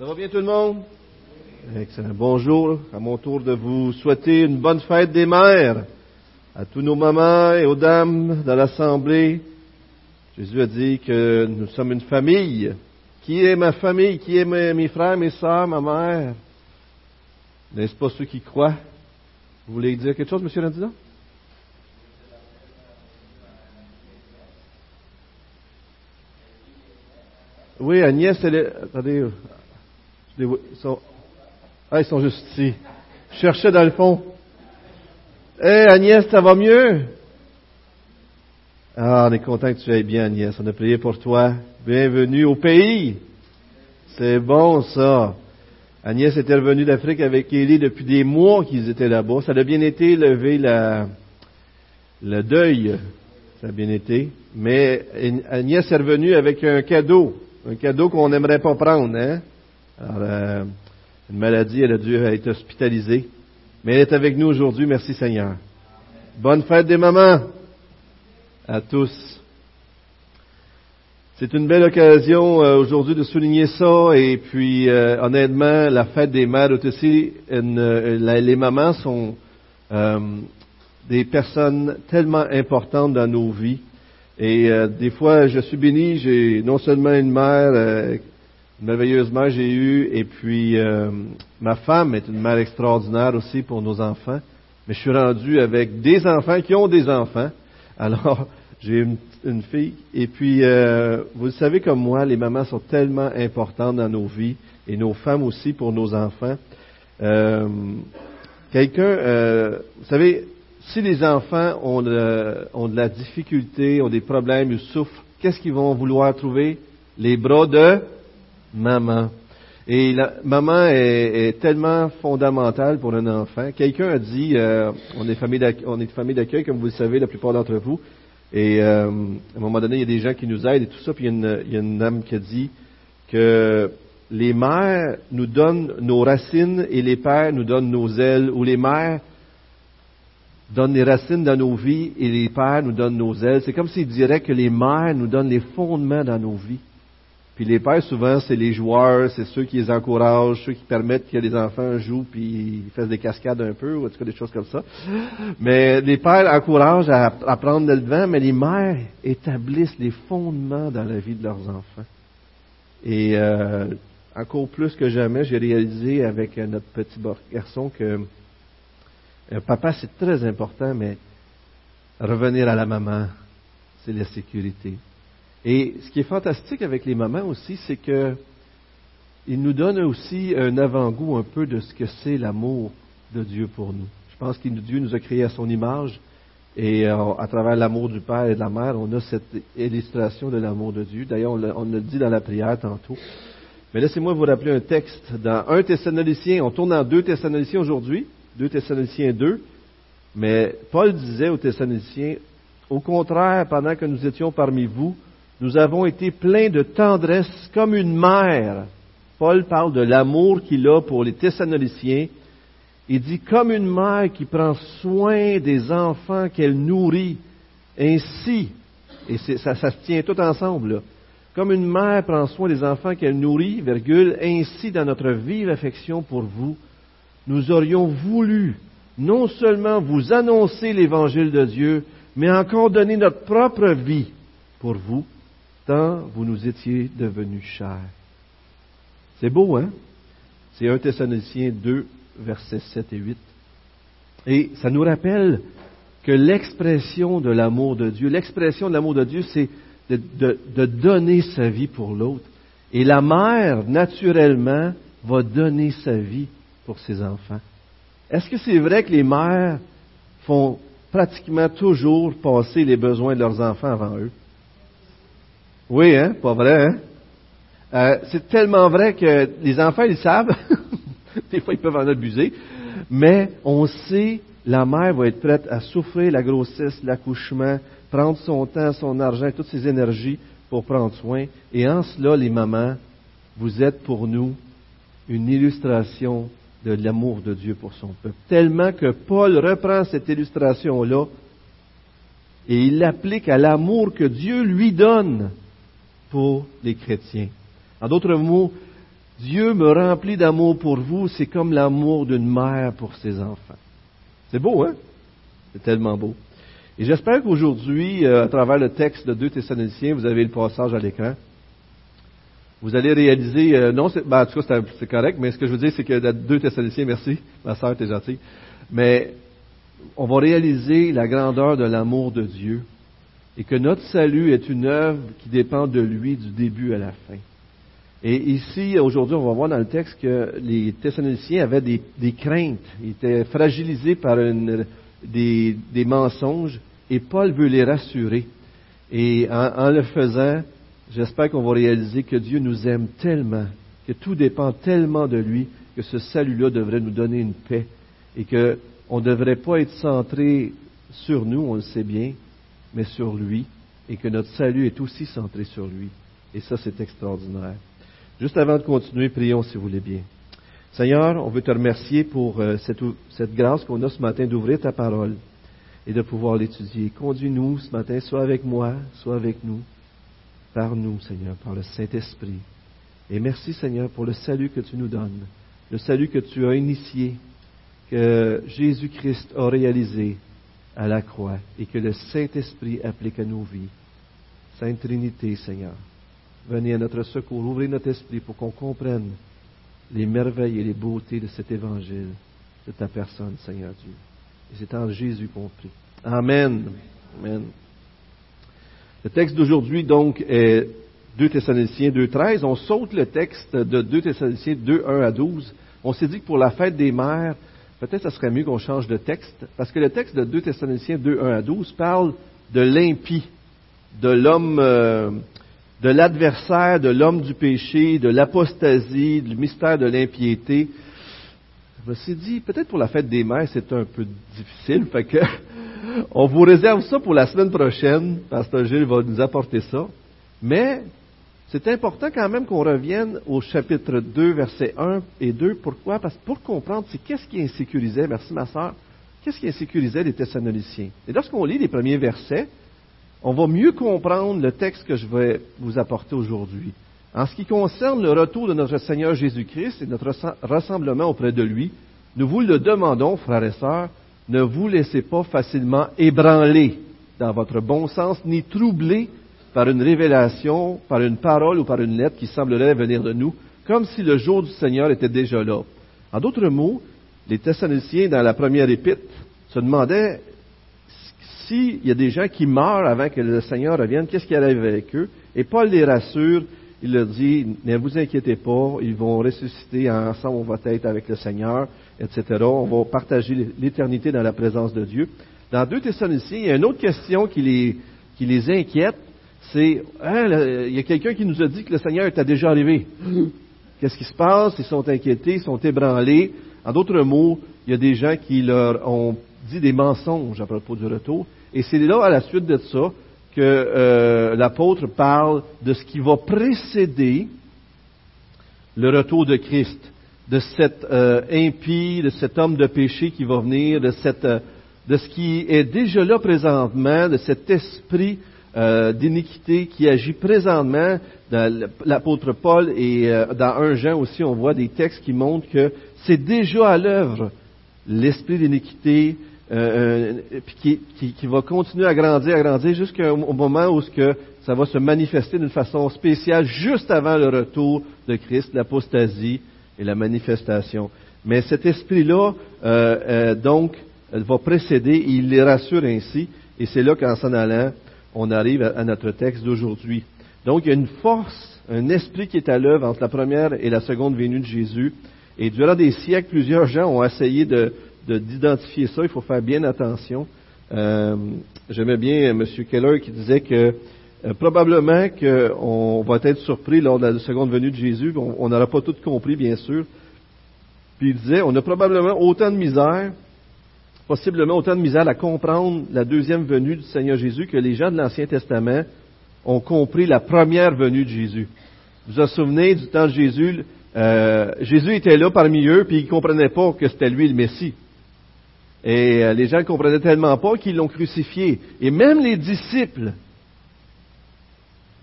Ça va bien tout le monde? Excellent. Bonjour. À mon tour de vous souhaiter une bonne fête des mères à tous nos mamans et aux dames de l'Assemblée. Jésus a dit que nous sommes une famille. Qui est ma famille? Qui est mes, frères, mes sœurs, ma mère? N'est-ce pas ceux qui croient? Vous voulez dire quelque chose, M. Randina? Oui, Agnès, elle est... Attendez, ils sont, ah, ils sont juste ici. Je dans le fond. Hé, Agnès, ça va mieux? Ah, on est content que tu ailles bien, Agnès. On a prié pour toi. Bienvenue au pays. C'est bon, ça. Agnès était revenue d'Afrique avec Élie depuis des mois qu'ils étaient là-bas. Ça a bien été lever le deuil. Ça a bien été. Mais Agnès est revenue avec un cadeau. Un cadeau qu'on n'aimerait pas prendre, hein? Alors, euh, une maladie, elle a dû être hospitalisée. Mais elle est avec nous aujourd'hui, merci Seigneur. Bonne fête des mamans à tous. C'est une belle occasion euh, aujourd'hui de souligner ça et puis euh, honnêtement, la fête des mères aussi, les mamans sont des personnes tellement importantes dans nos vies. Et des fois, je suis béni, j'ai non seulement une mère merveilleusement j'ai eu. Et puis, euh, ma femme est une mère extraordinaire aussi pour nos enfants. Mais je suis rendu avec des enfants qui ont des enfants. Alors, j'ai une, fille. Et puis, euh, vous le savez comme moi, les mamans sont tellement importantes dans nos vies et nos femmes aussi pour nos enfants. Euh, quelqu'un, vous savez, si les enfants ont de, ont de la difficulté, ont des problèmes, ils souffrent, qu'est-ce qu'ils vont vouloir trouver? Les bras de maman. Et la maman est, tellement fondamentale pour un enfant. Quelqu'un a dit, euh, on est famille est d'accueil, comme vous le savez, la plupart d'entre vous. Et euh, à un moment donné, il y a des gens qui nous aident et tout ça. Puis il y, a une, il y a une dame qui a dit que les mères nous donnent nos racines et les pères nous donnent nos ailes, ou les mères donnent les racines dans nos vies et les pères nous donnent nos ailes. C'est comme s'ils diraient que les mères nous donnent les fondements dans nos vies. Puis les pères, souvent, c'est les joueurs, c'est ceux qui les encouragent, ceux qui permettent que les enfants jouent puis ils fassent des cascades un peu, ou en tout cas des choses comme ça. Mais les pères encouragent à, prendre le devant, mais les mères établissent les fondements dans la vie de leurs enfants. Et euh, encore plus que jamais, j'ai réalisé avec notre petit garçon que euh, papa, c'est très important, mais revenir à la maman, c'est la sécurité. Et ce qui est fantastique avec les mamans aussi, c'est que il nous donne aussi un avant-goût un peu de ce que c'est l'amour de Dieu pour nous. Je pense que Dieu nous a créés à son image et euh, à travers l'amour du Père et de la Mère, on a cette illustration de l'amour de Dieu. D'ailleurs, on l'a dit dans la prière tantôt. Mais laissez-moi vous rappeler un texte dans 1 Thessaloniciens. On tourne dans 2 Thessaloniciens aujourd'hui, 2 Thessaloniciens 2. Mais Paul disait aux Thessaloniciens, au contraire, pendant que nous étions parmi vous, nous avons été pleins de tendresse comme une mère. Paul parle de l'amour qu'il a pour les Thessaloniciens. Il dit comme une mère qui prend soin des enfants qu'elle nourrit. Ainsi, et ça, se tient tout ensemble, comme une mère prend soin des enfants qu'elle nourrit, virgule, ainsi dans notre vive affection pour vous, nous aurions voulu non seulement vous annoncer l'évangile de Dieu, mais encore donner notre propre vie pour vous, vous nous étiez devenus chers. C'est beau, hein? C'est 1 Thessaloniciens 2, versets 7 et 8. Et ça nous rappelle que l'expression de l'amour de Dieu, l'expression de l'amour de Dieu, c'est de, de, donner sa vie pour l'autre. Et la mère, naturellement, va donner sa vie pour ses enfants. Est-ce que c'est vrai que les mères font pratiquement toujours passer les besoins de leurs enfants avant eux? Oui, hein? Pas vrai, hein? Euh, c'est tellement vrai que les enfants, ils savent. Des fois, ils peuvent en abuser. Mais on sait, la mère va être prête à souffrir la grossesse, l'accouchement, prendre son temps, son argent, toutes ses énergies pour prendre soin. Et en cela, les mamans, vous êtes pour nous une illustration de l'amour de Dieu pour son peuple. Tellement que Paul reprend cette illustration-là et il l'applique à l'amour que Dieu lui donne pour les chrétiens. En d'autres mots, Dieu me remplit d'amour pour vous, c'est comme l'amour d'une mère pour ses enfants. C'est beau, hein? C'est tellement beau. Et j'espère qu'aujourd'hui, euh, à travers le texte de 2 Thessaloniciens, vous avez le passage à l'écran. Vous allez réaliser, euh, non, ben, en tout cas, c'est correct, mais ce que je veux dire, c'est que 2 Thessaloniciens, merci, ma soeur, t'es gentille, mais on va réaliser la grandeur de l'amour de Dieu et que notre salut est une œuvre qui dépend de lui du début à la fin. Et ici, aujourd'hui, on va voir dans le texte que les Thessaloniciens avaient des, craintes, ils étaient fragilisés par des, mensonges, et Paul veut les rassurer. Et en, le faisant, j'espère qu'on va réaliser que Dieu nous aime tellement, que tout dépend tellement de lui, que ce salut-là devrait nous donner une paix, et qu'on ne devrait pas être centré sur nous, on le sait bien, mais sur lui, et que notre salut est aussi centré sur lui. Et ça, c'est extraordinaire. Juste avant de continuer, prions si vous voulez bien. Seigneur, on veut te remercier pour euh, cette, grâce qu'on a ce matin d'ouvrir ta parole et de pouvoir l'étudier. Conduis-nous ce matin, soit avec moi, soit avec nous, par nous, Seigneur, par le Saint-Esprit. Et merci, Seigneur, pour le salut que tu nous donnes, le salut que tu as initié, que Jésus-Christ a réalisé à la croix et que le Saint-Esprit applique à nos vies. Sainte Trinité, Seigneur, venez à notre secours, ouvrez notre esprit pour qu'on comprenne les merveilles et les beautés de cet évangile de ta personne, Seigneur Dieu. Et c'est en Jésus qu'on prie. Amen. Amen. Le texte d'aujourd'hui, donc, est 2 Thessaloniciens 2.13. On saute le texte de 2 Thessaloniciens 2.1 à 12. On s'est dit que pour la fête des mères, peut-être ce serait mieux qu'on change de texte, parce que le texte de 2 Thessaloniciens 2.1 à 12 parle de l'impie, de l'homme euh, de l'adversaire, de l'homme du péché, de l'apostasie, du mystère de l'impiété. Je me suis dit, peut-être pour la fête des mères, c'est un peu difficile, fait que on vous réserve ça pour la semaine prochaine. Pasteur Gilles va nous apporter ça. Mais c'est important quand même qu'on revienne au chapitre 2, versets 1 et 2. Pourquoi? Parce que pour comprendre, c'est qu'est-ce qui insécurisait, merci ma soeur, qu'est-ce qui insécurisait les Thessaloniciens? Et lorsqu'on lit les premiers versets, on va mieux comprendre le texte que je vais vous apporter aujourd'hui. En ce qui concerne le retour de notre Seigneur Jésus-Christ et notre rassemblement auprès de lui, nous vous le demandons, frères et sœurs, ne vous laissez pas facilement ébranler dans votre bon sens, ni troubler par une révélation, par une parole ou par une lettre qui semblerait venir de nous, comme si le jour du Seigneur était déjà là. En d'autres mots, les Thessaloniciens, dans la première épître, se demandaient s'il y a des gens qui meurent avant que le Seigneur revienne, qu'est-ce qui arrive avec eux? Et Paul les rassure, il leur dit, ne vous inquiétez pas, ils vont ressusciter ensemble, on va être avec le Seigneur, etc. On va partager l'éternité dans la présence de Dieu. Dans 2 Thessaloniciens, il y a une autre question qui les, qui les inquiète, c'est, hein, il y a quelqu'un qui nous a dit que le Seigneur était déjà arrivé. Qu'est-ce qui se passe? Ils sont inquiétés, ils sont ébranlés. En d'autres mots, il y a des gens qui leur ont dit des mensonges à propos du retour. Et c'est là, à la suite de ça, que euh, l'apôtre parle de ce qui va précéder le retour de Christ, de cet euh, impie, de cet homme de péché qui va venir, de, cette, euh, de ce qui est déjà là présentement, de cet esprit d'iniquité qui agit présentement. Dans l'apôtre Paul et dans un Jean aussi, on voit des textes qui montrent que c'est déjà à l'œuvre l'esprit d'iniquité, euh, euh qui, qui, va continuer à grandir, à grandir jusqu'au moment où ce que ça va se manifester d'une façon spéciale juste avant le retour de Christ, l'apostasie et la manifestation. Mais cet esprit-là, euh, euh donc, va précéder, il les rassure ainsi, et c'est là qu'en s'en allant, on arrive à, notre texte d'aujourd'hui. Donc, il y a une force, un esprit qui est à l'œuvre entre la première et la seconde venue de Jésus. Et durant des siècles, plusieurs gens ont essayé de, d'identifier ça. Il faut faire bien attention. Euh, J'aimais bien M. Keller qui disait que euh, probablement qu'on va être surpris lors de la seconde venue de Jésus. On n'aura pas tout compris, bien sûr. Puis il disait, on a probablement autant de misère, possiblement autant de misère à comprendre la deuxième venue du Seigneur Jésus que les gens de l'Ancien Testament ont compris la première venue de Jésus. Vous vous souvenez du temps de Jésus, euh, Jésus était là parmi eux, puis ils ne comprenaient pas que c'était lui le Messie. Et euh, les gens ne comprenaient tellement pas qu'ils l'ont crucifié. Et même les disciples,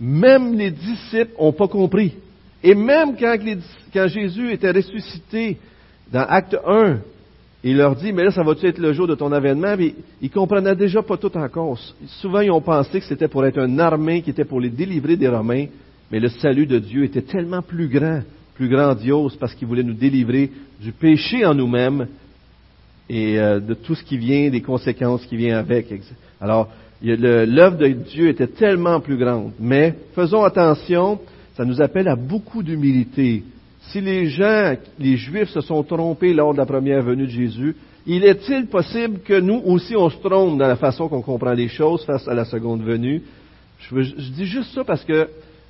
même les disciples n'ont pas compris. Et même quand, quand Jésus était ressuscité dans Acte 1, il leur dit, mais là, ça va-tu être le jour de ton avènement? Ils comprenaient déjà pas tout encore. Souvent, ils ont pensé que c'était pour être une armée qui était pour les délivrer des Romains, mais le salut de Dieu était tellement plus grand, plus grandiose, parce qu'il voulait nous délivrer du péché en nous-mêmes et euh, de tout ce qui vient, des conséquences qui viennent avec. Alors, l'œuvre de Dieu était tellement plus grande. Mais faisons attention, ça nous appelle à beaucoup d'humilité. Si les gens, les Juifs se sont trompés lors de la première venue de Jésus, il est-il possible que nous aussi on se trompe dans la façon qu'on comprend les choses face à la seconde venue? Je, je dis juste ça parce que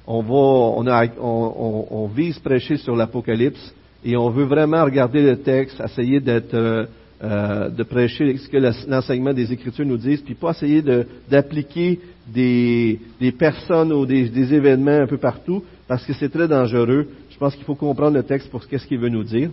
on va, on, a, on, vise prêcher sur l'Apocalypse et on veut vraiment regarder le texte, essayer d'être euh, euh, de prêcher ce que l'enseignement des Écritures nous disent, puis pas essayer d'appliquer des, personnes ou des, événements un peu partout, parce que c'est très dangereux. Je pense qu'il faut comprendre le texte pour ce qu'il veut nous dire.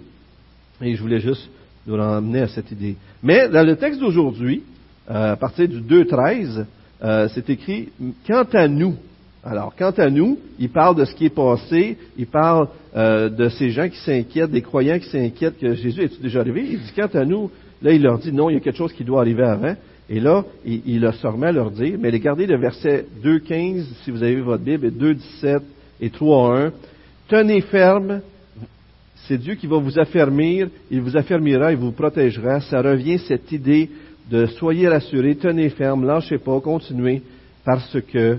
Et je voulais juste nous ramener à cette idée. Mais dans le texte d'aujourd'hui, euh, à partir du 2.13, euh, c'est écrit Quant à nous, alors, quant à nous, il parle de ce qui est passé, il parle euh, de ces gens qui s'inquiètent, des croyants qui s'inquiètent que Jésus est déjà arrivé? Il dit, quant à nous, là, il leur dit, non, il y a quelque chose qui doit arriver avant. Et là, il, il a se remet à leur dire, mais regardez le verset 2.15, si vous avez votre Bible, et 2.17 et 3.1. Tenez ferme, c'est Dieu qui va vous affermir, il vous affermira, il vous protégera. Ça revient cette idée de soyez rassurés, tenez ferme, lâchez pas, continuez, parce que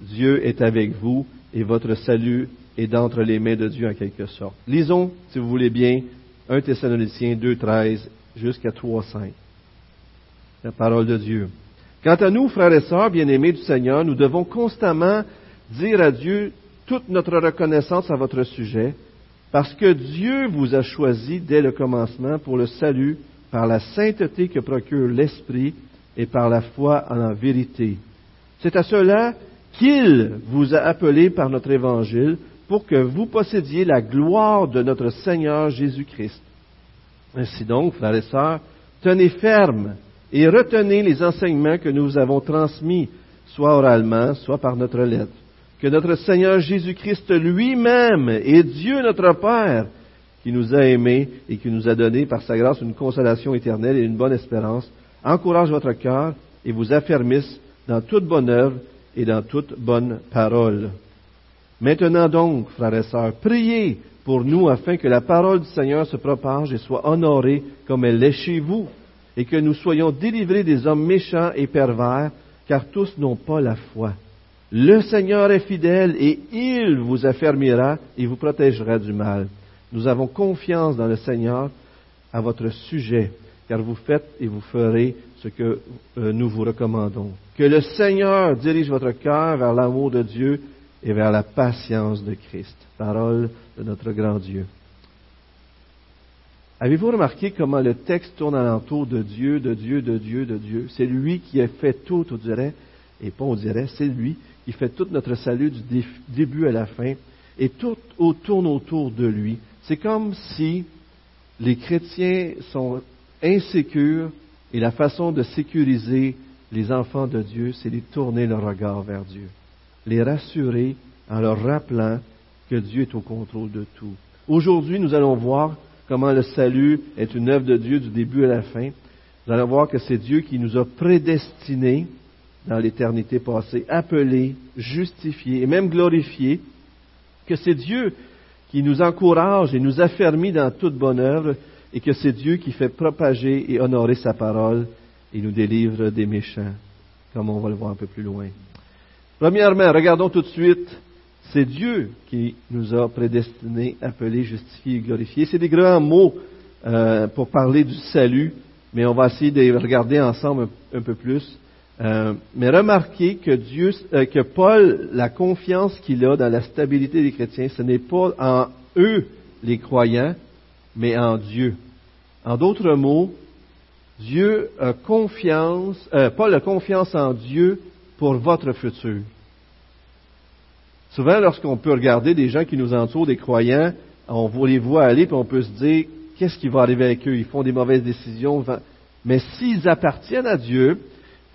Dieu est avec vous et votre salut est d'entre les mains de Dieu en quelque sorte. Lisons, si vous voulez bien, 1 Thessaloniciens 2, 13 jusqu'à 3, 5. La parole de Dieu. Quant à nous, frères et sœurs bien-aimés du Seigneur, nous devons constamment dire à Dieu toute notre reconnaissance à votre sujet, parce que Dieu vous a choisi dès le commencement pour le salut par la sainteté que procure l'Esprit et par la foi en la vérité. C'est à cela qu'il vous a appelé par notre évangile pour que vous possédiez la gloire de notre Seigneur Jésus-Christ. Ainsi donc, frères et sœurs, tenez ferme et retenez les enseignements que nous vous avons transmis, soit oralement, soit par notre lettre. Que notre Seigneur Jésus-Christ lui-même et Dieu notre Père, qui nous a aimés et qui nous a donné par sa grâce une consolation éternelle et une bonne espérance, encourage votre cœur et vous affermisse dans toute bonne œuvre et dans toute bonne parole. Maintenant donc, frères et sœurs, priez pour nous afin que la parole du Seigneur se propage et soit honorée comme elle l'est chez vous, et que nous soyons délivrés des hommes méchants et pervers, car tous n'ont pas la foi. Le Seigneur est fidèle et il vous affermira et vous protégera du mal. Nous avons confiance dans le Seigneur à votre sujet, car vous faites et vous ferez ce que euh, nous vous recommandons. Que le Seigneur dirige votre cœur vers l'amour de Dieu et vers la patience de Christ. Parole de notre grand Dieu. Avez-vous remarqué comment le texte tourne alentour de Dieu, de Dieu, de Dieu, de Dieu? C'est lui qui a fait tout, on dirait, et pas on dirait, c'est lui qui fait tout notre salut du début à la fin, et tout tourne autour de lui. C'est comme si les chrétiens sont insécures et la façon de sécuriser les enfants de Dieu, c'est de tourner le regard vers Dieu, les rassurer en leur rappelant que Dieu est au contrôle de tout. Aujourd'hui, nous allons voir comment le salut est une œuvre de Dieu du début à la fin. Nous allons voir que c'est Dieu qui nous a prédestinés dans l'éternité passée, appelés, justifiés et même glorifiés, que c'est Dieu qui nous encourage et nous affermit dans toute bonne œuvre, et que c'est Dieu qui fait propager et honorer sa parole et nous délivre des méchants, comme on va le voir un peu plus loin. Premièrement, regardons tout de suite, c'est Dieu qui nous a prédestinés, appelés, justifiés et glorifiés. C'est des grands mots euh, pour parler du salut, mais on va essayer de regarder ensemble un, peu plus. Euh, mais remarquez que Dieu, euh, que Paul, la confiance qu'il a dans la stabilité des chrétiens, ce n'est pas en eux les croyants, mais en Dieu. En d'autres mots, Dieu a confiance, euh, Paul a confiance en Dieu pour votre futur. Souvent, lorsqu'on peut regarder des gens qui nous entourent, des croyants, on les voit aller, puis on peut se dire, qu'est-ce qui va arriver avec eux? Ils font des mauvaises décisions. Mais s'ils appartiennent à Dieu,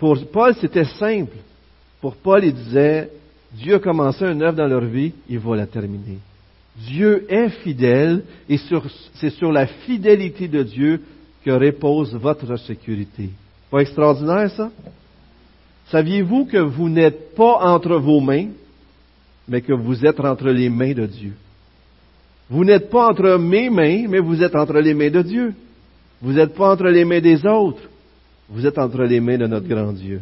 pour Paul, c'était simple. Pour Paul, il disait, Dieu a commencé une œuvre dans leur vie, il va la terminer. Dieu est fidèle et c'est sur la fidélité de Dieu que repose votre sécurité. Pas extraordinaire ça? Saviez-vous que vous n'êtes pas entre vos mains, mais que vous êtes entre les mains de Dieu? Vous n'êtes pas entre mes mains, mais vous êtes entre les mains de Dieu. Vous n'êtes pas entre les mains des autres. Vous êtes entre les mains de notre grand Dieu.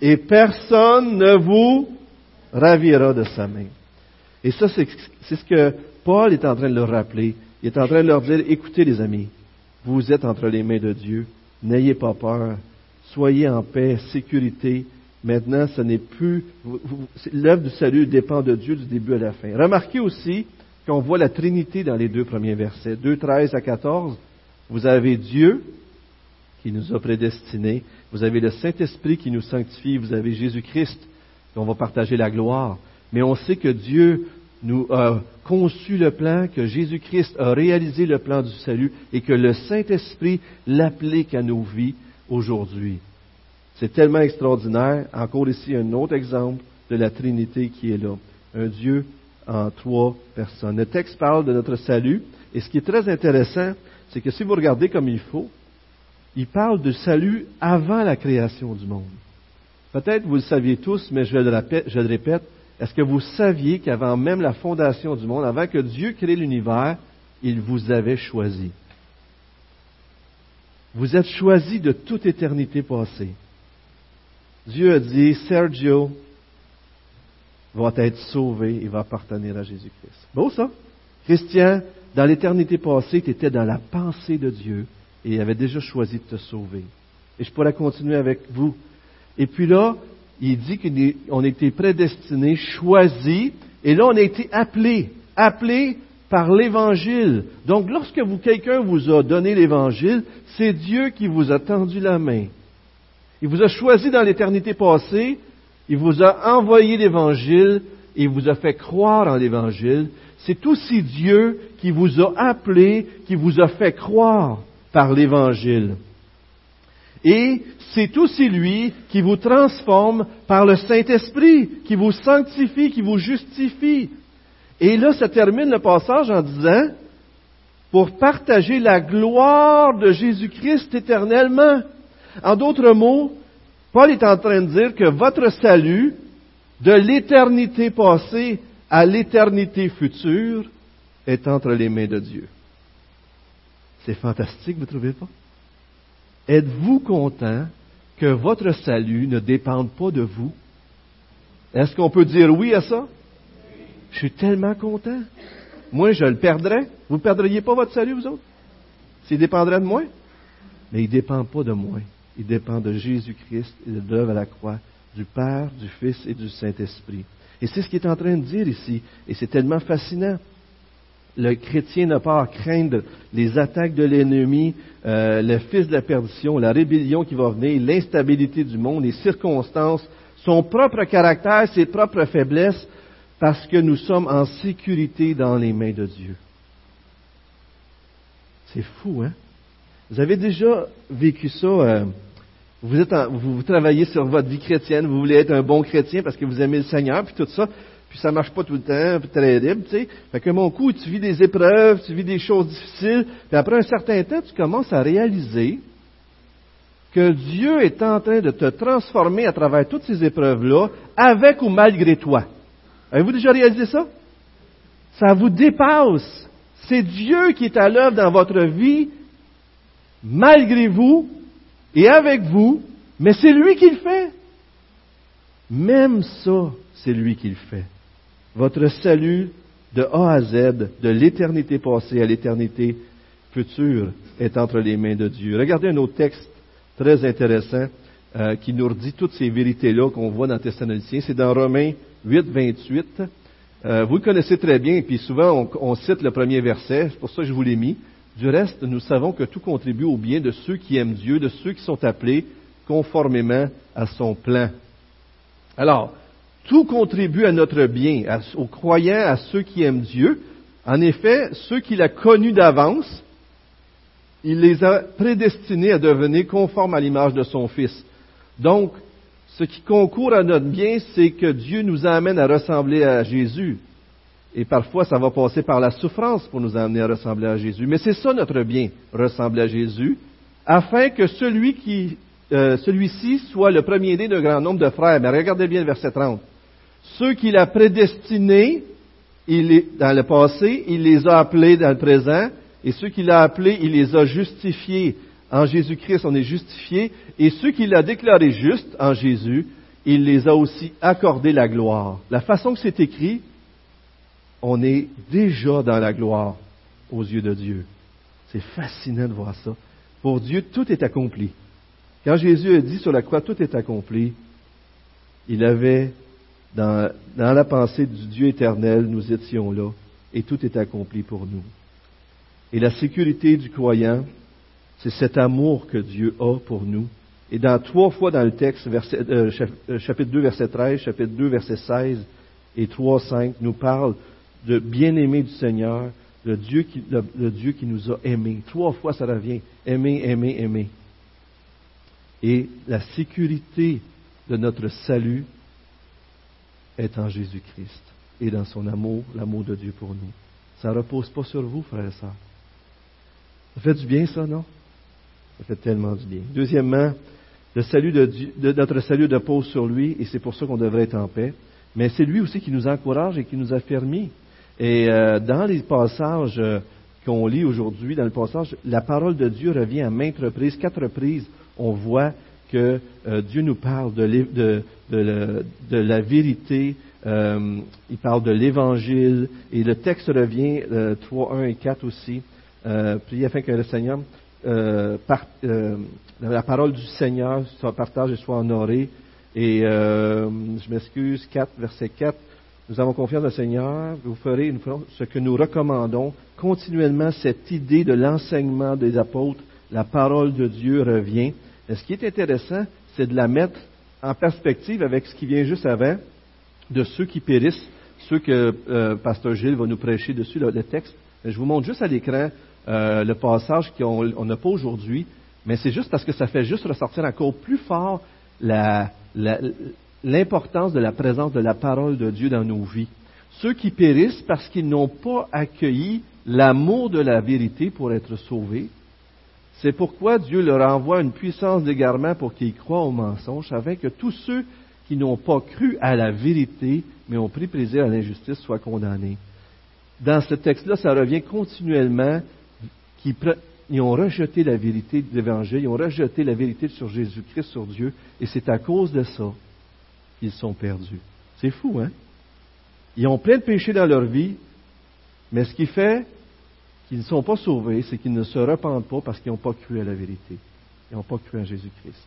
Et personne ne vous ravira de sa main. Et ça, c'est ce que Paul est en train de leur rappeler. Il est en train de leur dire, écoutez les amis, vous êtes entre les mains de Dieu. N'ayez pas peur. Soyez en paix, sécurité. Maintenant, ce n'est plus. L'œuvre du salut dépend de Dieu du début à la fin. Remarquez aussi qu'on voit la Trinité dans les deux premiers versets, 2, 13 à 14. Vous avez Dieu qui nous a prédestinés. Vous avez le Saint-Esprit qui nous sanctifie. Vous avez Jésus-Christ dont on va partager la gloire. Mais on sait que Dieu nous a conçu le plan, que Jésus-Christ a réalisé le plan du salut et que le Saint-Esprit l'applique à nos vies aujourd'hui. C'est tellement extraordinaire. Encore ici, un autre exemple de la Trinité qui est là. Un Dieu en trois personnes. Le texte parle de notre salut. Et ce qui est très intéressant, c'est que si vous regardez comme il faut, il parle de salut avant la création du monde. Peut-être vous le saviez tous, mais je le répète, je le répète est-ce que vous saviez qu'avant même la fondation du monde, avant que Dieu crée l'univers, il vous avait choisi? Vous êtes choisi de toute éternité passée. Dieu a dit, Sergio va être sauvé, il va appartenir à Jésus-Christ. Beau ça? Christian, dans l'éternité passée, tu étais dans la pensée de Dieu et il avait déjà choisi de te sauver. Et je pourrais continuer avec vous. Et puis là, il dit qu'on a été prédestinés, choisis, et là on a été appelés, appelés par l'Évangile. Donc lorsque quelqu'un vous a donné l'Évangile, c'est Dieu qui vous a tendu la main. Il vous a choisi dans l'éternité passée, il vous a envoyé l'Évangile, il vous a fait croire en l'Évangile. C'est aussi Dieu qui vous a appelé, qui vous a fait croire par l'Évangile. Et c'est aussi lui qui vous transforme par le Saint-Esprit, qui vous sanctifie, qui vous justifie. Et là, ça termine le passage en disant, pour partager la gloire de Jésus-Christ éternellement. En d'autres mots, Paul est en train de dire que votre salut, de l'éternité passée à l'éternité future, est entre les mains de Dieu. C'est fantastique, vous ne trouvez pas? Êtes-vous content que votre salut ne dépende pas de vous? Est-ce qu'on peut dire oui à ça? Je suis tellement content. Moi, je le perdrais. Vous ne perdriez pas votre salut, vous autres? S'il dépendrait de moi? Mais il ne dépend pas de moi. Il dépend de Jésus-Christ et de l'œuvre à la croix, du Père, du Fils et du Saint-Esprit. Et c'est ce qu'il est en train de dire ici. Et c'est tellement fascinant le chrétien n'a pas à craindre les attaques de l'ennemi, euh, le fils de la perdition, la rébellion qui va venir, l'instabilité du monde, les circonstances, son propre caractère, ses propres faiblesses, parce que nous sommes en sécurité dans les mains de Dieu. C'est fou, hein? Vous avez déjà vécu ça. Euh, vous, travaillez sur votre vie chrétienne, vous voulez être un bon chrétien parce que vous aimez le Seigneur, puis tout ça puis ça marche pas tout le temps, puis terrible, tu sais. Fait que mon coup, tu vis des épreuves, tu vis des choses difficiles, puis après un certain temps, tu commences à réaliser que Dieu est en train de te transformer à travers toutes ces épreuves-là, avec ou malgré toi. Avez-vous déjà réalisé ça? Ça vous dépasse. C'est Dieu qui est à l'œuvre dans votre vie, malgré vous et avec vous, mais c'est lui qui le fait. Même ça, c'est lui qui le fait. Votre salut de A à Z, de l'éternité passée à l'éternité future, est entre les mains de Dieu. Regardez un autre texte très intéressant euh, qui nous redit toutes ces vérités-là qu'on voit dans Thessaloniciens. C'est dans Romains 8, 28. Euh, vous le connaissez très bien, et puis souvent on, on cite le premier verset, c'est pour ça que je vous l'ai mis. Du reste, nous savons que tout contribue au bien de ceux qui aiment Dieu, de ceux qui sont appelés conformément à son plan. Alors, tout contribue à notre bien, aux croyants, à ceux qui aiment Dieu. En effet, ceux qu'il a connus d'avance, il les a prédestinés à devenir conformes à l'image de son Fils. Donc, ce qui concourt à notre bien, c'est que Dieu nous amène à ressembler à Jésus. et parfois ça va passer par la souffrance pour nous amener à ressembler à Jésus. Mais c'est ça notre bien, ressembler à Jésus, afin que celui qui, euh, celui-ci soit le premier-né d'un grand nombre de frères. Mais regardez bien le verset 30. Ceux qu'il a prédestinés, il dans le passé, il les a appelés dans le présent, et ceux qu'il a appelés, il les a justifiés. En Jésus-Christ, on est justifiés, et ceux qu'il a déclarés justes en Jésus, il les a aussi accordé la gloire. La façon que c'est écrit, on est déjà dans la gloire aux yeux de Dieu. C'est fascinant de voir ça. Pour Dieu, tout est accompli. Quand Jésus a dit sur la croix, tout est accompli, il avait, dans, dans la pensée du Dieu éternel, nous étions là, et tout est accompli pour nous. Et la sécurité du croyant, c'est cet amour que Dieu a pour nous. Et dans trois fois dans le texte, verset, euh, euh, chapitre 2, verset 13, chapitre 2, verset 16 et 3, 5, nous parle de bien-aimé du Seigneur, le Dieu, qui, le, Dieu qui nous a aimés. Trois fois ça revient. Aimer, aimer, aimer. Et la sécurité de notre salut est en Jésus-Christ et dans son amour, l'amour de Dieu pour nous. Ça ne repose pas sur vous, frères et sœurs. Ça fait du bien, ça, non? Ça fait tellement du bien. Deuxièmement, notre salut repose sur lui, et c'est pour ça qu'on devrait être en paix. Mais c'est lui aussi qui nous encourage et qui nous a permis et euh, dans les passages euh, qu'on lit aujourd'hui, dans le passage, la parole de Dieu revient à maintes reprises, quatre reprises, on voit que euh, Dieu nous parle de, de, de, de la vérité, il parle de l'Évangile, et le texte revient, 3, 1 et 4 aussi, priez afin que le Seigneur, par, la parole du Seigneur soit partagée et soit honorée, et je m'excuse, 4, verset 4, nous avons confiance au Seigneur, vous ferez ce que nous recommandons. Continuellement, cette idée de l'enseignement des apôtres, la parole de Dieu revient. Et ce qui est intéressant, c'est de la mettre en perspective avec ce qui vient juste avant, de ceux qui périssent, ceux que euh, Pasteur Gilles va nous prêcher dessus, le, texte. Je vous montre juste à l'écran euh, le passage qu'on n'a pas aujourd'hui, mais c'est juste parce que ça fait juste ressortir encore plus fort l'importance de la présence de la parole de Dieu dans nos vies. Ceux qui périssent parce qu'ils n'ont pas accueilli l'amour de la vérité pour être sauvés, c'est pourquoi Dieu leur envoie une puissance d'égarement pour qu'ils croient au mensonge, afin que tous ceux qui n'ont pas cru à la vérité, mais ont pris plaisir à l'injustice, soient condamnés. Dans ce texte-là, ça revient continuellement qu'ils ont rejeté la vérité de l'Évangile, ils ont rejeté la vérité sur Jésus-Christ, sur Dieu, et c'est à cause de ça ils sont perdus. C'est fou, hein? Ils ont plein de péchés dans leur vie, mais ce qui fait qu'ils ne sont pas sauvés, c'est qu'ils ne se repentent pas parce qu'ils n'ont pas cru à la vérité. Ils n'ont pas cru à Jésus-Christ.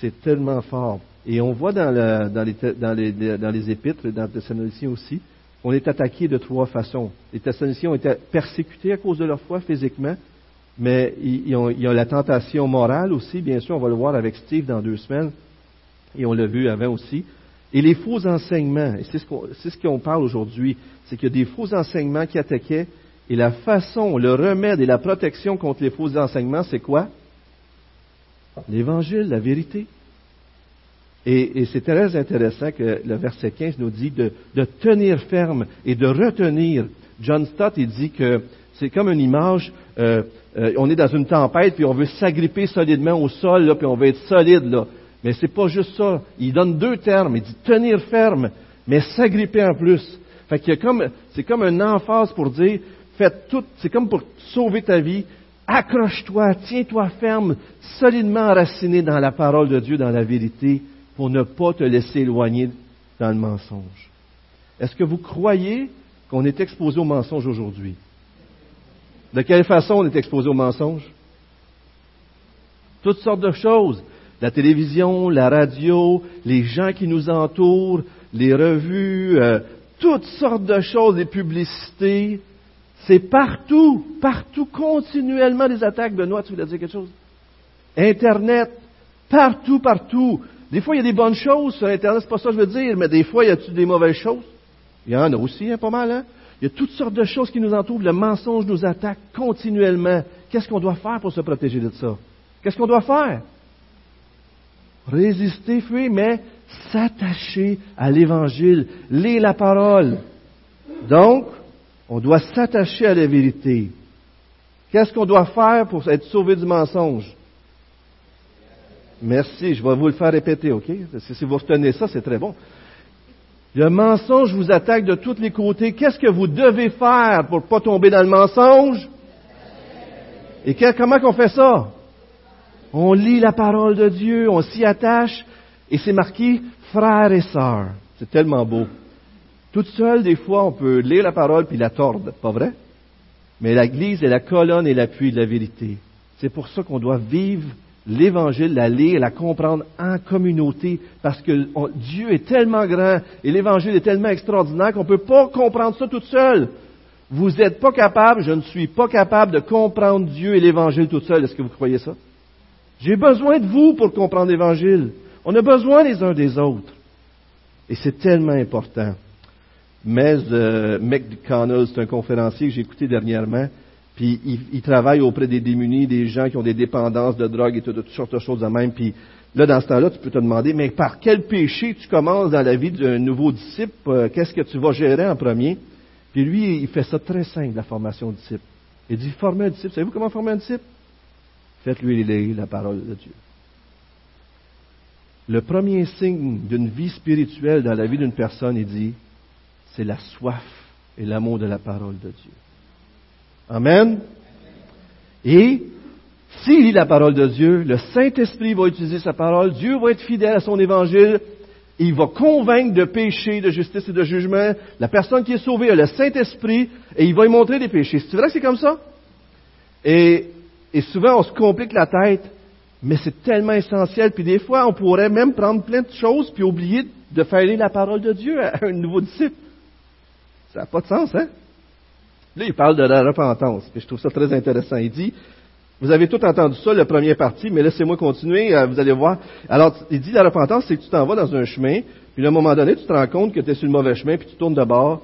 C'est tellement fort. Et on voit dans, dans, les, dans, les, dans les épîtres, dans les Thessaloniciens aussi, on est attaqué de trois façons. Les Thessaloniciens ont été persécutés à cause de leur foi physiquement, mais il y a la tentation morale aussi, bien sûr, on va le voir avec Steve dans deux semaines, et on l'a vu avant aussi. Et les faux enseignements, et c'est ce qu'on parle aujourd'hui, c'est qu'il y a des faux enseignements qui attaquaient, et la façon, le remède et la protection contre les faux enseignements, c'est quoi? L'Évangile, la vérité. Et, c'est très intéressant que le verset 15 nous dit de, tenir ferme et de retenir. John Stott, il dit que c'est comme une image, euh, euh, on est dans une tempête, puis on veut s'agripper solidement au sol, puis on veut être solide. Là. Mais c'est pas juste ça. Il donne deux termes. Il dit tenir ferme, mais s'agripper en plus. Fait c'est comme une emphase pour dire, faites tout, c'est comme pour sauver ta vie. Accroche-toi, tiens-toi ferme, solidement enraciné dans la parole de Dieu, dans la vérité, pour ne pas te laisser éloigner dans le mensonge. Est-ce que vous croyez qu'on est exposé au mensonge aujourd'hui? De quelle façon on est exposé au mensonge? Toutes sortes de choses. La télévision, la radio, les gens qui nous entourent, les revues, euh, toutes sortes de choses, les publicités. C'est partout, partout, continuellement des attaques. Benoît, tu voulais dire quelque chose? Internet, partout, partout. Des fois, il y a des bonnes choses sur Internet, c'est pas ça que je veux dire, mais des fois, il y a des mauvaises choses? Il y en a aussi, hein, pas mal, hein? Il y a toutes sortes de choses qui nous entourent. Le mensonge nous attaque continuellement. Qu'est-ce qu'on doit faire pour se protéger de ça? Qu'est-ce qu'on doit faire? Résister, fuir, mais s'attacher à l'Évangile, lire la parole. Donc, on doit s'attacher à la vérité. Qu'est-ce qu'on doit faire pour être sauvé du mensonge? Merci, je vais vous le faire répéter, OK? Si vous retenez ça, c'est très bon. Le mensonge vous attaque de tous les côtés. Qu'est-ce que vous devez faire pour ne pas tomber dans le mensonge? Et comment qu'on fait ça? On lit la parole de Dieu, on s'y attache, et c'est marqué frères et sœurs. C'est tellement beau. Toute seule, des fois, on peut lire la parole puis la tordre, pas vrai? Mais l'Église est la colonne et l'appui de la vérité. C'est pour ça qu'on doit vivre l'Évangile, la lire, la comprendre en communauté, parce que Dieu est tellement grand et l'Évangile est tellement extraordinaire qu'on ne peut pas comprendre ça toute seule. Vous n'êtes pas capable, je ne suis pas capable de comprendre Dieu et l'Évangile toute seule. Est-ce que vous croyez ça? J'ai besoin de vous pour comprendre l'Évangile. On a besoin les uns des autres. Et c'est tellement important. Mais euh, McConnell, c'est un conférencier que j'ai écouté dernièrement, puis il, travaille auprès des démunis, des gens qui ont des dépendances de drogue et toutes sortes de choses de même. Puis là, dans ce temps-là, tu peux te demander, mais par quel péché tu commences dans la vie d'un nouveau disciple? Euh, qu'est-ce que tu vas gérer en premier? Puis lui, il fait ça très simple, la formation de disciple. Il dit, former un disciple. Savez-vous comment former un disciple? Faites-lui lire la parole de Dieu. Le premier signe d'une vie spirituelle dans la vie d'une personne, il dit, c'est la soif et l'amour de la parole de Dieu. Amen. Et s'il lit la parole de Dieu, le Saint-Esprit va utiliser sa parole, Dieu va être fidèle à son évangile, il va convaincre de péché, de justice et de jugement. La personne qui est sauvée a le Saint-Esprit et il va lui montrer des péchés. C'est vrai que c'est comme ça? Et, et souvent on se complique la tête, mais c'est tellement essentiel. Puis des fois, on pourrait même prendre plein de choses puis oublier de faire lire la parole de Dieu à un nouveau disciple. Ça n'a pas de sens, hein? Là, il parle de la repentance, puis je trouve ça très intéressant. Il dit, vous avez tout entendu ça, la première partie, mais laissez-moi continuer, euh, vous allez voir. Alors, il dit la repentance, c'est que tu t'en vas dans un chemin, puis à un moment donné, tu te rends compte que tu es sur le mauvais chemin, puis tu tournes de bord,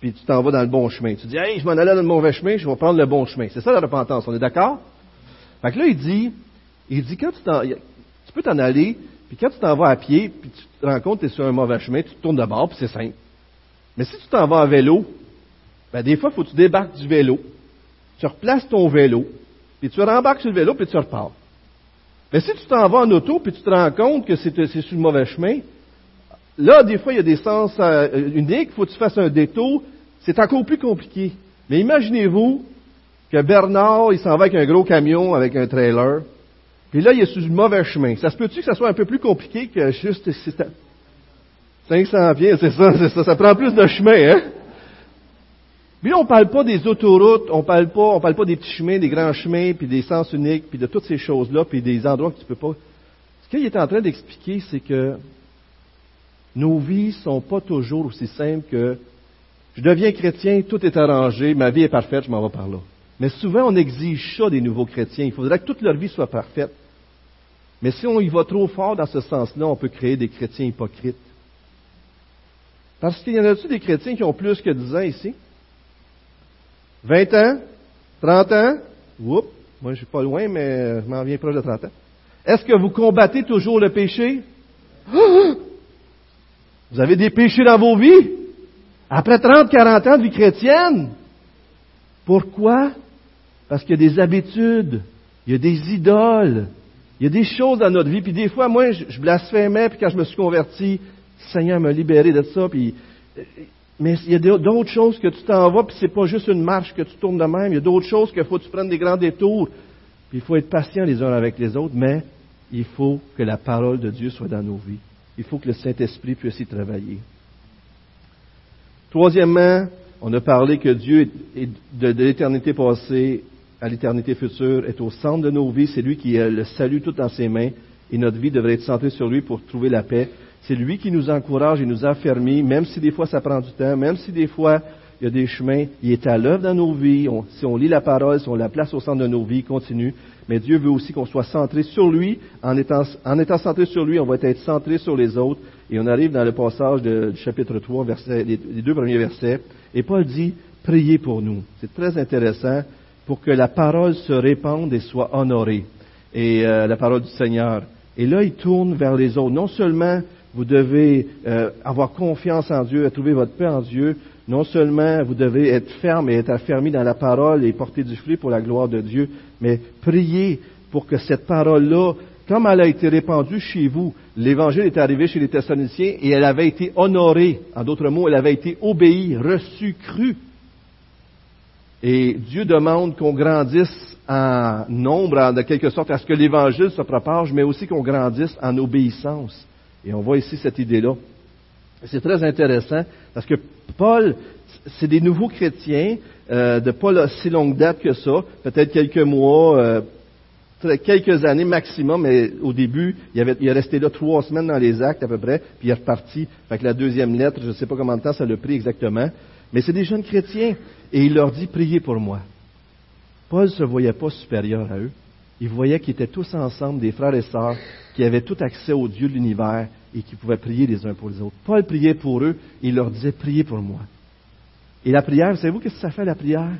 puis tu t'en vas dans le bon chemin. Tu dis, hey, je m'en allais dans le mauvais chemin, je vais prendre le bon chemin. C'est ça la repentance, on est d'accord? Fait que là, il dit, il dit, quand tu tu peux t'en aller, puis quand tu t'en vas à pied, puis tu te rends compte que tu es sur un mauvais chemin, tu te tournes de bord, puis c'est simple. Mais si tu t'en vas à vélo, ben, des fois, il faut que tu débarques du vélo, tu replaces ton vélo, puis tu rembarques sur le vélo, puis tu repars. Mais si tu t'en vas en auto, puis tu te rends compte que c'est sur le mauvais chemin, là, des fois, il y a des sens euh, uniques, il faut que tu fasses un détour, c'est encore plus compliqué. Mais imaginez-vous que Bernard, il s'en va avec un gros camion, avec un trailer, puis là, il est sur le mauvais chemin. Ça se peut-tu que ça soit un peu plus compliqué que juste 500 pieds, c'est ça, c'est ça, ça prend plus de chemin, hein? Mais là, on parle pas des autoroutes, on parle pas, on parle pas des petits chemins, des grands chemins, puis des sens uniques, puis de toutes ces choses-là, puis des endroits que tu peux pas. Ce qu'il est en train d'expliquer, c'est que nos vies sont pas toujours aussi simples que je deviens chrétien, tout est arrangé, ma vie est parfaite, je m'en vais par là. Mais souvent, on exige ça des nouveaux chrétiens. Il faudrait que toute leur vie soit parfaite. Mais si on y va trop fort dans ce sens-là, on peut créer des chrétiens hypocrites. Parce qu'il y en a-tu des chrétiens qui ont plus que 10 ans ici? 20 ans? 30 ans? Oups, moi je suis pas loin, mais je m'en viens proche de 30 ans. Est-ce que vous combattez toujours le péché? Vous avez des péchés dans vos vies? Après 30, 40 ans de vie chrétienne? Pourquoi? Parce qu'il y a des habitudes, il y a des idoles, il y a des choses dans notre vie. Puis des fois, moi, je blasphémais, puis quand je me suis converti, Seigneur m'a libéré de ça, puis mais il y a d'autres choses que tu t'en vas, puis c'est pas juste une marche que tu tournes de même. Il y a d'autres choses qu'il faut que tu prennes des grands détours. Puis il faut être patient les uns avec les autres, mais il faut que la parole de Dieu soit dans nos vies. Il faut que le Saint-Esprit puisse y travailler. Troisièmement, on a parlé que Dieu, de, l'éternité passée à l'éternité future, est au centre de nos vies. C'est lui qui a le salut tout dans ses mains. Et notre vie devrait être centrée sur lui pour trouver la paix. C'est lui qui nous encourage et nous affermit, même si des fois ça prend du temps, même si des fois il y a des chemins, il est à l'œuvre dans nos vies. si on lit la parole, si on la place au centre de nos vies, il continue. Mais Dieu veut aussi qu'on soit centré sur lui. En étant, en étant centré sur lui, on va être centré sur les autres. Et on arrive dans le passage du chapitre 3, verset, les, deux premiers versets. Et Paul dit, priez pour nous. C'est très intéressant pour que la parole se répande et soit honorée. Et euh, la parole du Seigneur. Et là, il tourne vers les autres. Non seulement vous devez euh, avoir confiance en Dieu, trouver votre paix en Dieu. Non seulement vous devez être ferme et être affermi dans la parole et porter du fruit pour la gloire de Dieu, mais priez pour que cette parole-là, comme elle a été répandue chez vous, l'Évangile est arrivé chez les Thessaloniciens et elle avait été honorée. En d'autres mots, elle avait été obéie, reçue, crue. Et Dieu demande qu'on grandisse en nombre, de quelque sorte, à ce que l'Évangile se propage, mais aussi qu'on grandisse en obéissance. Et on voit ici cette idée-là. C'est très intéressant parce que Paul, c'est des nouveaux chrétiens euh, de pas si longue date que ça, peut-être quelques mois, euh, quelques années maximum, mais au début, il, avait, il est resté là trois semaines dans les actes à peu près, puis il est reparti. Fait la deuxième lettre, je ne sais pas combien de temps ça l'a pris exactement, mais c'est des jeunes chrétiens, et il leur dit, priez pour moi. Paul ne se voyait pas supérieur à eux. Il voyait qu'ils étaient tous ensemble, des frères et sœurs, qui avaient tout accès au Dieu de l'univers et qui pouvaient prier les uns pour les autres. Paul priait pour eux et il leur disait, priez pour moi. Et la prière, savez-vous qu'est-ce que ça fait la prière?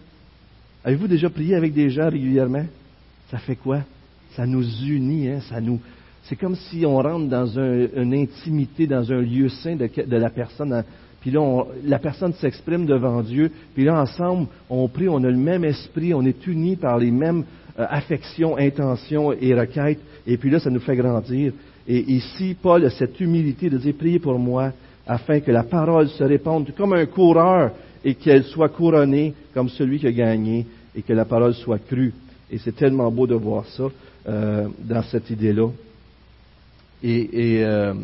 Avez-vous déjà prié avec des gens régulièrement? Ça fait quoi? Ça nous unit, hein? ça nous. C'est comme si on rentre dans une intimité, dans un lieu saint de, la personne. Puis là, la personne s'exprime devant Dieu. Puis là, ensemble, on prie, on a le même esprit, on est unis par les mêmes euh, affections, intentions et requêtes. Et puis là, ça nous fait grandir. Et ici, Paul a cette humilité de dire, priez pour moi, afin que la parole se répande comme un coureur et qu'elle soit couronnée comme celui qui a gagné et que la parole soit crue. Et c'est tellement beau de voir ça euh, dans cette idée-là. Et, euh,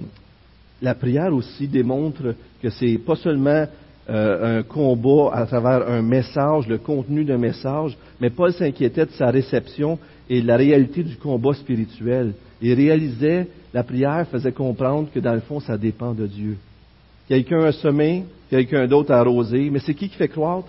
la prière aussi démontre que c'est pas seulement euh, un combat à travers un message, le contenu d'un message, mais Paul s'inquiétait de sa réception et de la réalité du combat spirituel. Il réalisait, la prière faisait comprendre que dans le fond, ça dépend de Dieu. Quelqu'un a semé, quelqu'un d'autre a arrosé, mais c'est qui qui fait croître?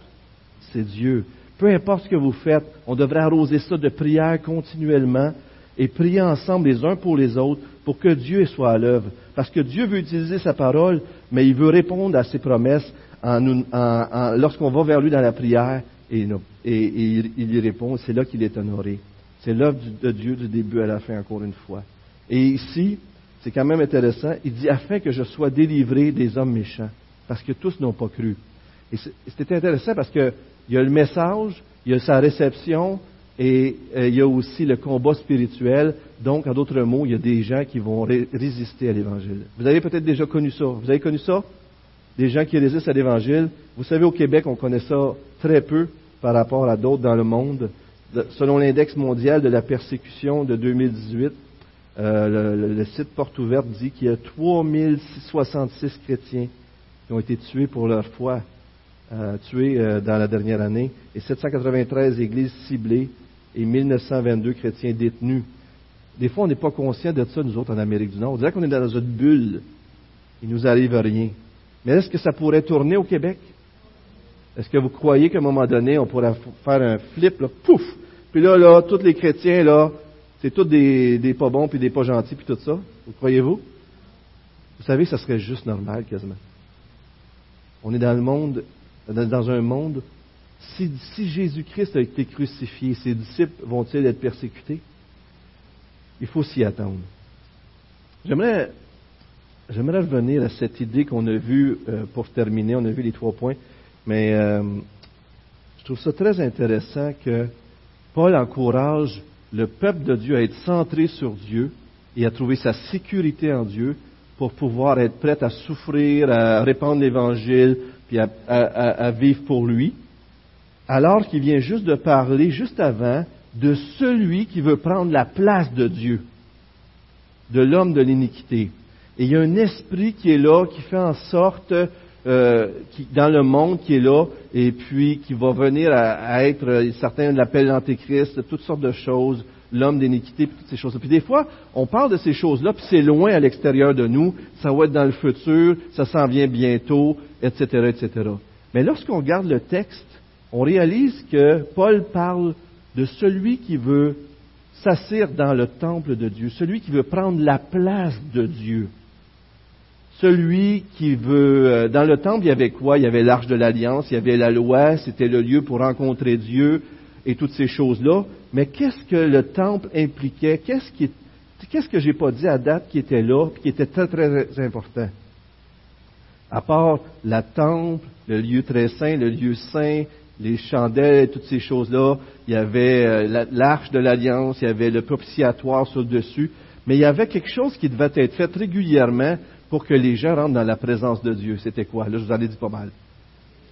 C'est Dieu. Peu importe ce que vous faites, on devrait arroser ça de prière continuellement et prier ensemble les uns pour les autres pour que Dieu soit à l'œuvre. Parce que Dieu veut utiliser sa parole, mais il veut répondre à ses promesses lorsqu'on va vers lui dans la prière et, il, y répond, c'est là qu'il est honoré. C'est l'œuvre de Dieu du début à la fin, encore une fois. Et ici, c'est quand même intéressant, il dit afin que je sois délivré des hommes méchants, parce que tous n'ont pas cru. Et c'était intéressant parce qu'il y a le message, il y a sa réception, et euh, il y a aussi le combat spirituel. Donc, en d'autres mots, il y a des gens qui vont résister à l'Évangile. Vous avez peut-être déjà connu ça. Vous avez connu ça? des gens qui résistent à l'Évangile. Vous savez, au Québec, on connaît ça très peu par rapport à d'autres dans le monde. Selon l'index mondial de la persécution de 2018, euh, le, site Porte Ouverte dit qu'il y a 3066 chrétiens qui ont été tués pour leur foi, euh, tués dans la dernière année, et 793 églises ciblées et 1922 chrétiens détenus. Des fois, on n'est pas conscient de ça, nous autres, en Amérique du Nord. On dirait qu'on est dans une bulle. Il nous arrive rien. Mais est-ce que ça pourrait tourner au Québec? Est-ce que vous croyez qu'à un moment donné, on pourrait faire un flip, là, pouf! Puis là, là, tous les chrétiens, là, c'est tous des, des pas bons, puis des pas gentils, puis tout ça. Vous croyez-vous? Vous savez, ça serait juste normal, quasiment. On est dans le monde, dans un monde, si, Jésus-Christ a été crucifié, ses disciples vont-ils être persécutés? Il faut s'y attendre. J'aimerais J'aimerais revenir à cette idée qu'on a vue euh, pour terminer. On a vu les trois points, mais euh, je trouve ça très intéressant que Paul encourage le peuple de Dieu à être centré sur Dieu et à trouver sa sécurité en Dieu pour pouvoir être prêt à souffrir, à répandre l'Évangile, puis à vivre pour lui, alors qu'il vient juste de parler, juste avant, de celui qui veut prendre la place de Dieu, de l'homme de l'iniquité. Et il y a un esprit qui est là, qui fait en sorte, euh, qui, dans le monde qui est là, et puis qui va venir à, être, certains l'appellent l'antéchrist, toutes sortes de choses, l'homme d'iniquité, puis toutes ces choses-là. Puis des fois, on parle de ces choses-là, puis c'est loin à l'extérieur de nous, ça va être dans le futur, ça s'en vient bientôt, etc., etc. Mais lorsqu'on regarde le texte, on réalise que Paul parle de celui qui veut s'assir dans le temple de Dieu, celui qui veut prendre la place de Dieu celui qui veut... Euh, dans le temple, il y avait quoi? Il y avait l'arche de l'alliance, il y avait la loi, c'était le lieu pour rencontrer Dieu et toutes ces choses-là. Mais qu'est-ce que le temple impliquait? Qu'est-ce qui, Qu'est-ce que j'ai pas dit à date qui était là, puis qui était très, très important? À part la temple, le lieu très saint, le lieu saint, les chandelles, toutes ces choses-là, il y avait euh, l'arche de l'alliance, il y avait le propitiatoire sur le dessus, mais il y avait quelque chose qui devait être fait régulièrement pour que les gens rentrent dans la présence de Dieu. C'était quoi? Là, je vous en ai dit pas mal.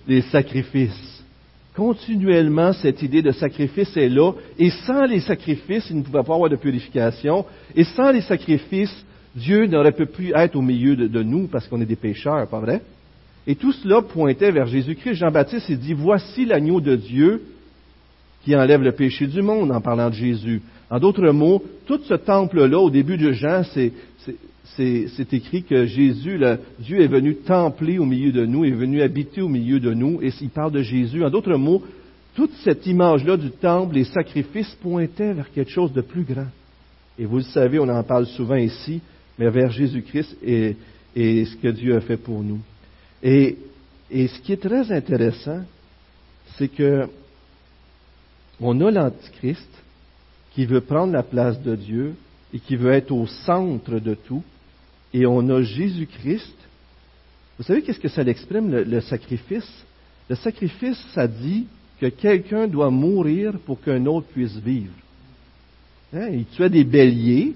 Les sacrifices continuellement, cette idée de sacrifice est là, et sans les sacrifices, il ne pouvait pas avoir de purification, et sans les sacrifices, Dieu n'aurait pu plus être au milieu de, nous parce qu'on est des pécheurs, pas vrai? Et tout cela pointait vers Jésus-Christ. Jean-Baptiste, il dit, voici l'agneau de Dieu qui enlève le péché du monde en parlant de Jésus. En d'autres mots, tout ce temple-là, au début de Jean, c'est écrit que Jésus, Dieu est venu templer au milieu de nous, est venu habiter au milieu de nous, et il parle de Jésus. En d'autres mots, toute cette image-là du temple, les sacrifices pointaient vers quelque chose de plus grand. Et vous le savez, on en parle souvent ici, mais vers Jésus-Christ et, ce que Dieu a fait pour nous. Et, et ce qui est très intéressant, c'est que on a l'Antichrist qui veut prendre la place de Dieu et qui veut être au centre de tout, et on a Jésus-Christ. Vous savez qu'est-ce que ça exprime, le, sacrifice? Le sacrifice, ça dit que quelqu'un doit mourir pour qu'un autre puisse vivre. Hein? Il tuait des béliers,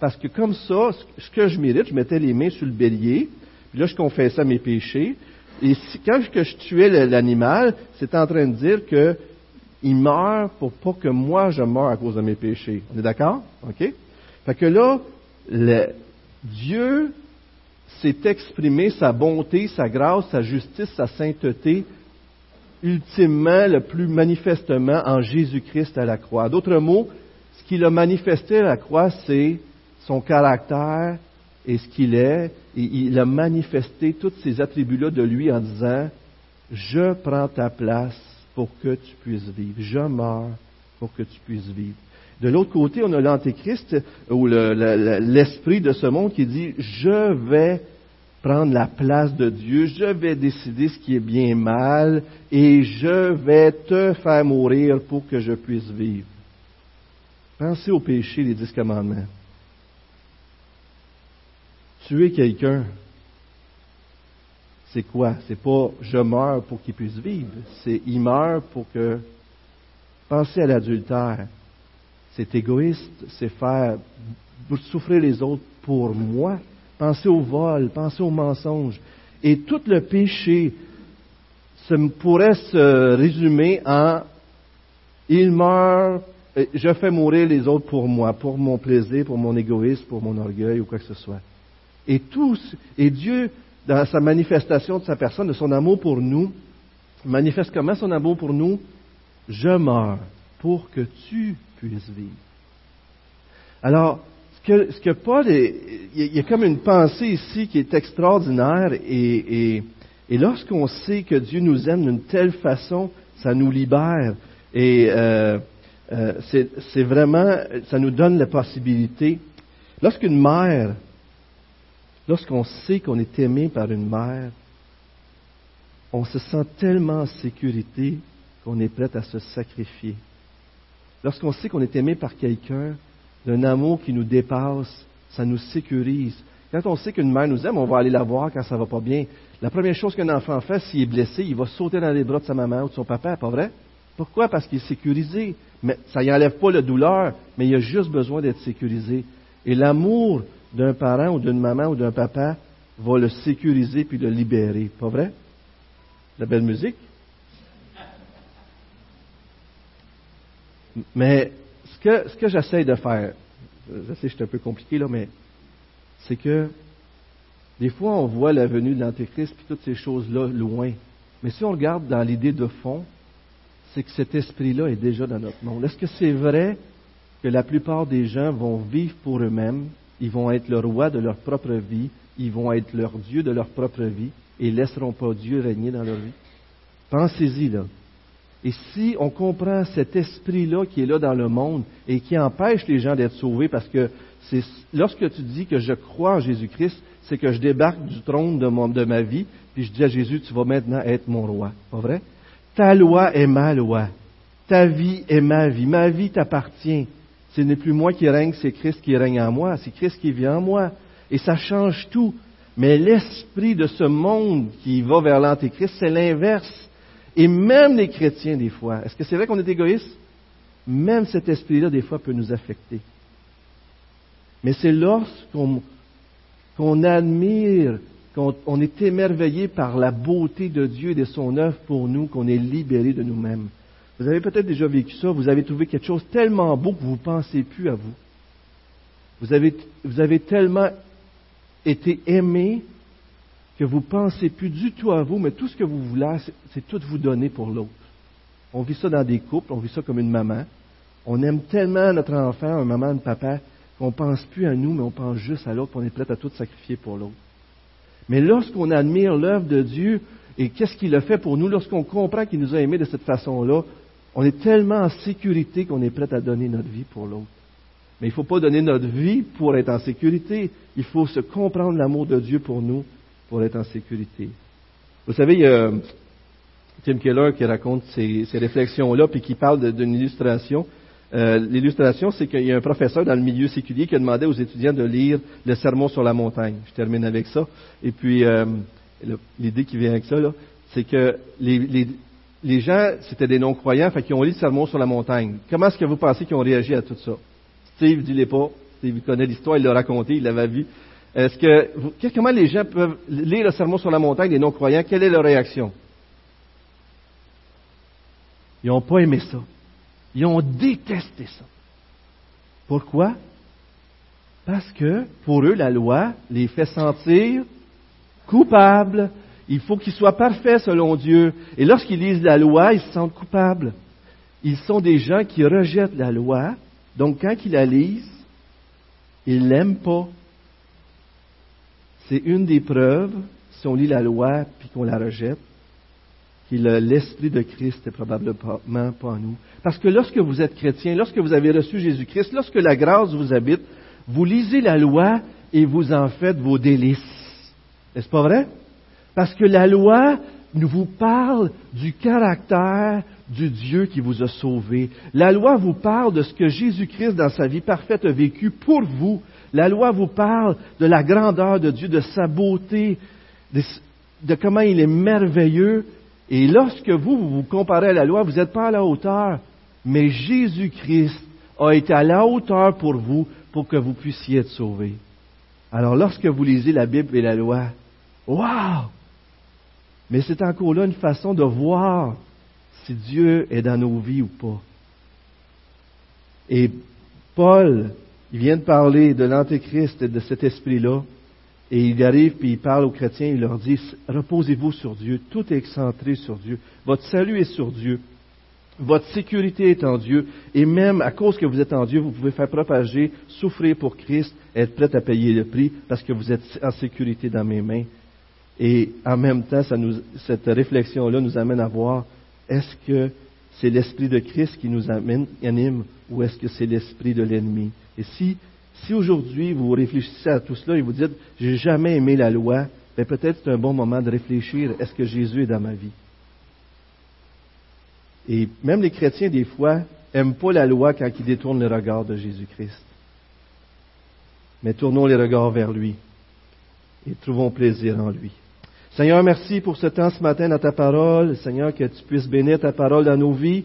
parce que comme ça, ce que je mérite, je mettais les mains sur le bélier, puis là, je confessais mes péchés, et quand je tuais l'animal, c'était en train de dire qu'il meurt pour pas que moi je meure à cause de mes péchés. On est d'accord? OK? Fait que là, le, Dieu s'est exprimé sa bonté, sa grâce, sa justice, sa sainteté, ultimement, le plus manifestement en Jésus-Christ à la croix. D'autres mots, ce qu'il a manifesté à la croix, c'est son caractère et ce qu'il est. Et il a manifesté tous ces attributs-là de lui en disant, je prends ta place pour que tu puisses vivre. Je meurs pour que tu puisses vivre. De l'autre côté, on a l'Antéchrist ou l'esprit de ce monde qui dit Je vais prendre la place de Dieu, je vais décider ce qui est bien mal et je vais te faire mourir pour que je puisse vivre. Pensez au péché des dix commandements. Tuer quelqu'un, c'est quoi? C'est pas je meurs pour qu'il puisse vivre, c'est il meurt pour que. Pensez à l'adultère c'est égoïste, c'est faire souffrir les autres pour moi. Pensez au vol, pensez au mensonge. Et tout le péché pourrait se résumer en il meurt, je fais mourir les autres pour moi, pour mon plaisir, pour mon égoïsme, pour mon orgueil ou quoi que ce soit. Et tout, et Dieu, dans sa manifestation de sa personne, de son amour pour nous, manifeste comment son amour pour nous? Je meurs pour que tu puisse vivre. Alors, ce que, Paul, il y a comme une pensée ici qui est extraordinaire et, et, lorsqu'on sait que Dieu nous aime d'une telle façon, ça nous libère et euh, euh, c'est vraiment, ça nous donne la possibilité. Lorsqu'une mère, lorsqu'on sait qu'on est aimé par une mère, on se sent tellement en sécurité qu'on est prêt à se sacrifier. Lorsqu'on sait qu'on est aimé par quelqu'un, d'un amour qui nous dépasse, ça nous sécurise. Quand on sait qu'une mère nous aime, on va aller la voir quand ça va pas bien. La première chose qu'un enfant fait, s'il est blessé, il va sauter dans les bras de sa maman ou de son papa, pas vrai? Pourquoi? Parce qu'il est sécurisé. Mais ça n'y enlève pas la douleur, mais il a juste besoin d'être sécurisé. Et l'amour d'un parent ou d'une maman ou d'un papa va le sécuriser puis le libérer. Pas vrai? La belle musique? Mais ce que, ce que j'essaie de faire, je sais que c'est un peu compliqué là, mais c'est que des fois on voit la venue de l'Antéchrist et toutes ces choses-là loin. Mais si on regarde dans l'idée de fond, c'est que cet esprit-là est déjà dans notre monde. Est-ce que c'est vrai que la plupart des gens vont vivre pour eux-mêmes, ils vont être le roi de leur propre vie, ils vont être leur Dieu de leur propre vie et laisseront pas Dieu régner dans leur vie? Pensez-y là. Et si on comprend cet esprit-là qui est là dans le monde et qui empêche les gens d'être sauvés, parce que c'est lorsque tu dis que je crois en Jésus-Christ, c'est que je débarque du trône de, de ma vie, puis je dis à Jésus, tu vas maintenant être mon roi. Pas vrai? Ta loi est ma loi. Ta vie est ma vie. Ma vie t'appartient. Ce n'est plus moi qui règne, c'est Christ qui règne en moi, c'est Christ qui vit en moi. Et ça change tout. Mais l'esprit de ce monde qui va vers l'Antéchrist, c'est l'inverse. Et même les chrétiens, des fois, est-ce que c'est vrai qu'on est égoïste? Même cet esprit-là, des fois, peut nous affecter. Mais c'est lorsqu'on admire, qu'on est émerveillé par la beauté de Dieu et de son œuvre pour nous, qu'on est libéré de nous-mêmes. Vous avez peut-être déjà vécu ça, vous avez trouvé quelque chose tellement beau que vous ne pensez plus à vous. Vous avez, vous avez tellement été aimé que vous ne pensez plus du tout à vous, mais tout ce que vous voulez, c'est tout vous donner pour l'autre. On vit ça dans des couples, on vit ça comme une maman. On aime tellement notre enfant, un maman, un papa, qu'on ne pense plus à nous, mais on pense juste à l'autre, on est prêt à tout sacrifier pour l'autre. Mais lorsqu'on admire l'œuvre de Dieu et qu'est-ce qu'il a fait pour nous, lorsqu'on comprend qu'il nous a aimés de cette façon-là, on est tellement en sécurité qu'on est prêt à donner notre vie pour l'autre. Mais il ne faut pas donner notre vie pour être en sécurité. Il faut se comprendre l'amour de Dieu pour nous pour être en sécurité. Vous savez, il y a Tim Keller qui raconte ces, réflexions-là, puis qui parle d'une illustration. Euh, l'illustration, c'est qu'il y a un professeur dans le milieu séculier qui a demandé aux étudiants de lire le Sermon sur la montagne. Je termine avec ça. Et puis, euh, l'idée qui vient avec ça, c'est que les, gens, c'était des non-croyants, fait qu'ils ont lu le Sermon sur la montagne. Comment est-ce que vous pensez qu'ils ont réagi à tout ça? Steve, dis-les pas. Steve connaît l'histoire, il l'a raconté, il l'avait vu. Est-ce que, comment les gens peuvent lire le Sermon sur la montagne des non-croyants? Quelle est leur réaction? Ils n'ont pas aimé ça. Ils ont détesté ça. Pourquoi? Parce que pour eux, la loi les fait sentir coupables. Il faut qu'ils soient parfaits selon Dieu. Et lorsqu'ils lisent la loi, ils se sentent coupables. Ils sont des gens qui rejettent la loi. Donc quand ils la lisent, ils ne l'aiment pas. C'est une des preuves, si on lit la loi puis qu'on la rejette, que l'Esprit de Christ est probablement pas en nous. Parce que lorsque vous êtes chrétien, lorsque vous avez reçu Jésus-Christ, lorsque la grâce vous habite, vous lisez la loi et vous en faites vos délices. N'est-ce pas vrai? Parce que la loi nous vous parle du caractère du Dieu qui vous a sauvé. La loi vous parle de ce que Jésus-Christ, dans sa vie parfaite, a vécu pour vous. La loi vous parle de la grandeur de Dieu, de sa beauté, de comment il est merveilleux et lorsque vous, vous vous comparez à la loi, vous n'êtes pas à la hauteur, mais Jésus-Christ a été à la hauteur pour vous pour que vous puissiez être sauvés. Alors lorsque vous lisez la Bible et la loi, waouh! Mais c'est encore là une façon de voir si Dieu est dans nos vies ou pas. Et Paul, il vient de parler de l'Antéchrist et de cet esprit-là. Et il arrive, puis il parle aux chrétiens, il leur dit, reposez-vous sur Dieu, tout est excentré sur Dieu, votre salut est sur Dieu, votre sécurité est en Dieu, et même à cause que vous êtes en Dieu, vous pouvez faire propager, souffrir pour Christ, être prêt à payer le prix, parce que vous êtes en sécurité dans mes mains. Et en même temps, cette réflexion-là nous amène à voir, est-ce que c'est l'Esprit de Christ qui nous anime, ou est-ce que c'est l'Esprit de l'ennemi? Et si si aujourd'hui vous réfléchissez à tout cela et vous dites, j'ai jamais aimé la loi, ben peut-être c'est un bon moment de réfléchir, est-ce que Jésus est dans ma vie? Et même les chrétiens, des fois, n'aiment pas la loi quand ils détournent le regard de Jésus-Christ. Mais tournons les regards vers lui et trouvons plaisir en lui. Seigneur, merci pour ce temps ce matin dans ta parole. Seigneur, que tu puisses bénir ta parole dans nos vies.